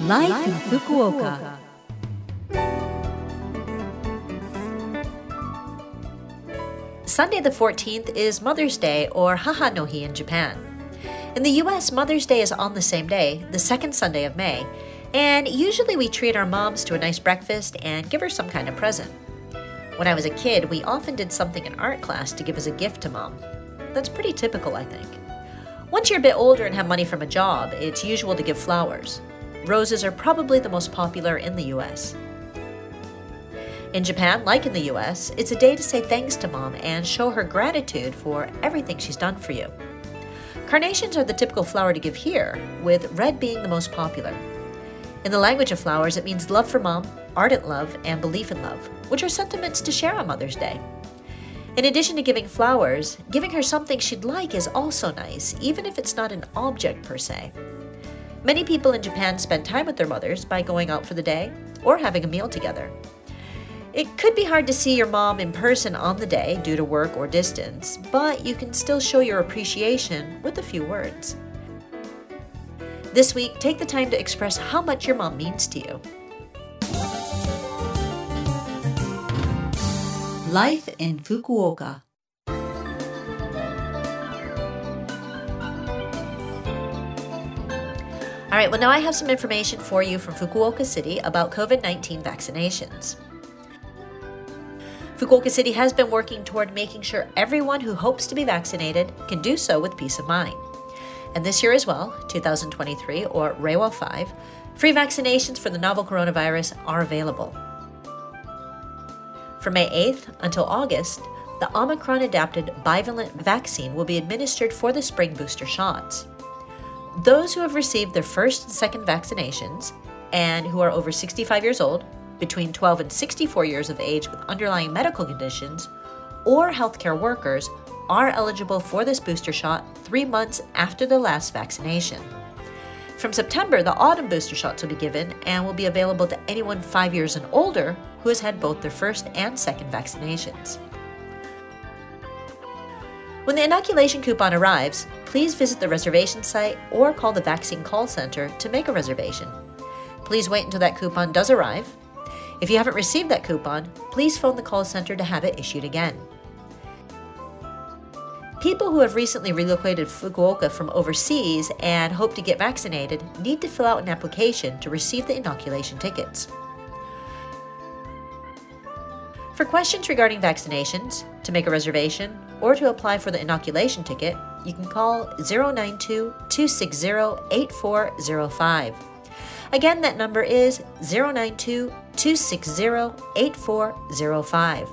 Life, in Fukuoka. Sunday the 14th is Mother's Day or Haha no Hi in Japan. In the US, Mother's Day is on the same day, the second Sunday of May, and usually we treat our moms to a nice breakfast and give her some kind of present. When I was a kid, we often did something in art class to give as a gift to mom. That's pretty typical, I think. Once you're a bit older and have money from a job, it's usual to give flowers. Roses are probably the most popular in the US. In Japan, like in the US, it's a day to say thanks to mom and show her gratitude for everything she's done for you. Carnations are the typical flower to give here, with red being the most popular. In the language of flowers, it means love for mom, ardent love, and belief in love, which are sentiments to share on Mother's Day. In addition to giving flowers, giving her something she'd like is also nice, even if it's not an object per se. Many people in Japan spend time with their mothers by going out for the day or having a meal together. It could be hard to see your mom in person on the day due to work or distance, but you can still show your appreciation with a few words. This week, take the time to express how much your mom means to you. Life in Fukuoka. All right, well, now I have some information for you from Fukuoka City about COVID 19 vaccinations. Fukuoka City has been working toward making sure everyone who hopes to be vaccinated can do so with peace of mind. And this year as well, 2023 or Reiwa 5, free vaccinations for the novel coronavirus are available. From May 8th until August, the Omicron adapted bivalent vaccine will be administered for the spring booster shots. Those who have received their first and second vaccinations and who are over 65 years old, between 12 and 64 years of age with underlying medical conditions, or healthcare workers are eligible for this booster shot three months after the last vaccination. From September, the autumn booster shots will be given and will be available to anyone five years and older who has had both their first and second vaccinations. When the inoculation coupon arrives, please visit the reservation site or call the vaccine call center to make a reservation. Please wait until that coupon does arrive. If you haven't received that coupon, please phone the call center to have it issued again. People who have recently relocated Fukuoka from overseas and hope to get vaccinated need to fill out an application to receive the inoculation tickets. For questions regarding vaccinations, to make a reservation, or to apply for the inoculation ticket, you can call 092 260 8405. Again, that number is 092 260 8405.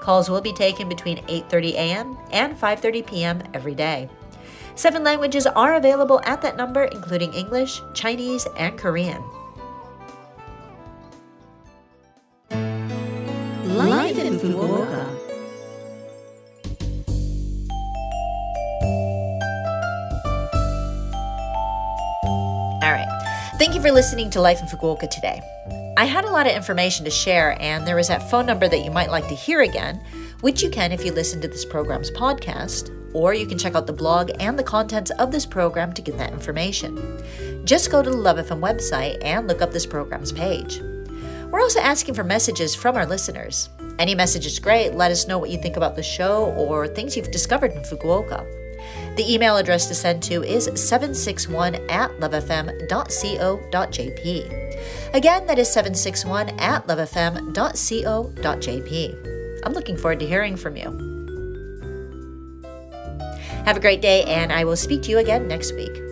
Calls will be taken between 8:30 a.m. and 5:30 p.m. every day. Seven languages are available at that number including English, Chinese, and Korean. Thank you for listening to Life in Fukuoka today. I had a lot of information to share, and there is that phone number that you might like to hear again, which you can if you listen to this program's podcast, or you can check out the blog and the contents of this program to get that information. Just go to the Love FM website and look up this program's page. We're also asking for messages from our listeners. Any message is great. Let us know what you think about the show or things you've discovered in Fukuoka. The email address to send to is 761 at lovefm.co.jp. Again, that is 761 at lovefm.co.jp. I'm looking forward to hearing from you. Have a great day, and I will speak to you again next week.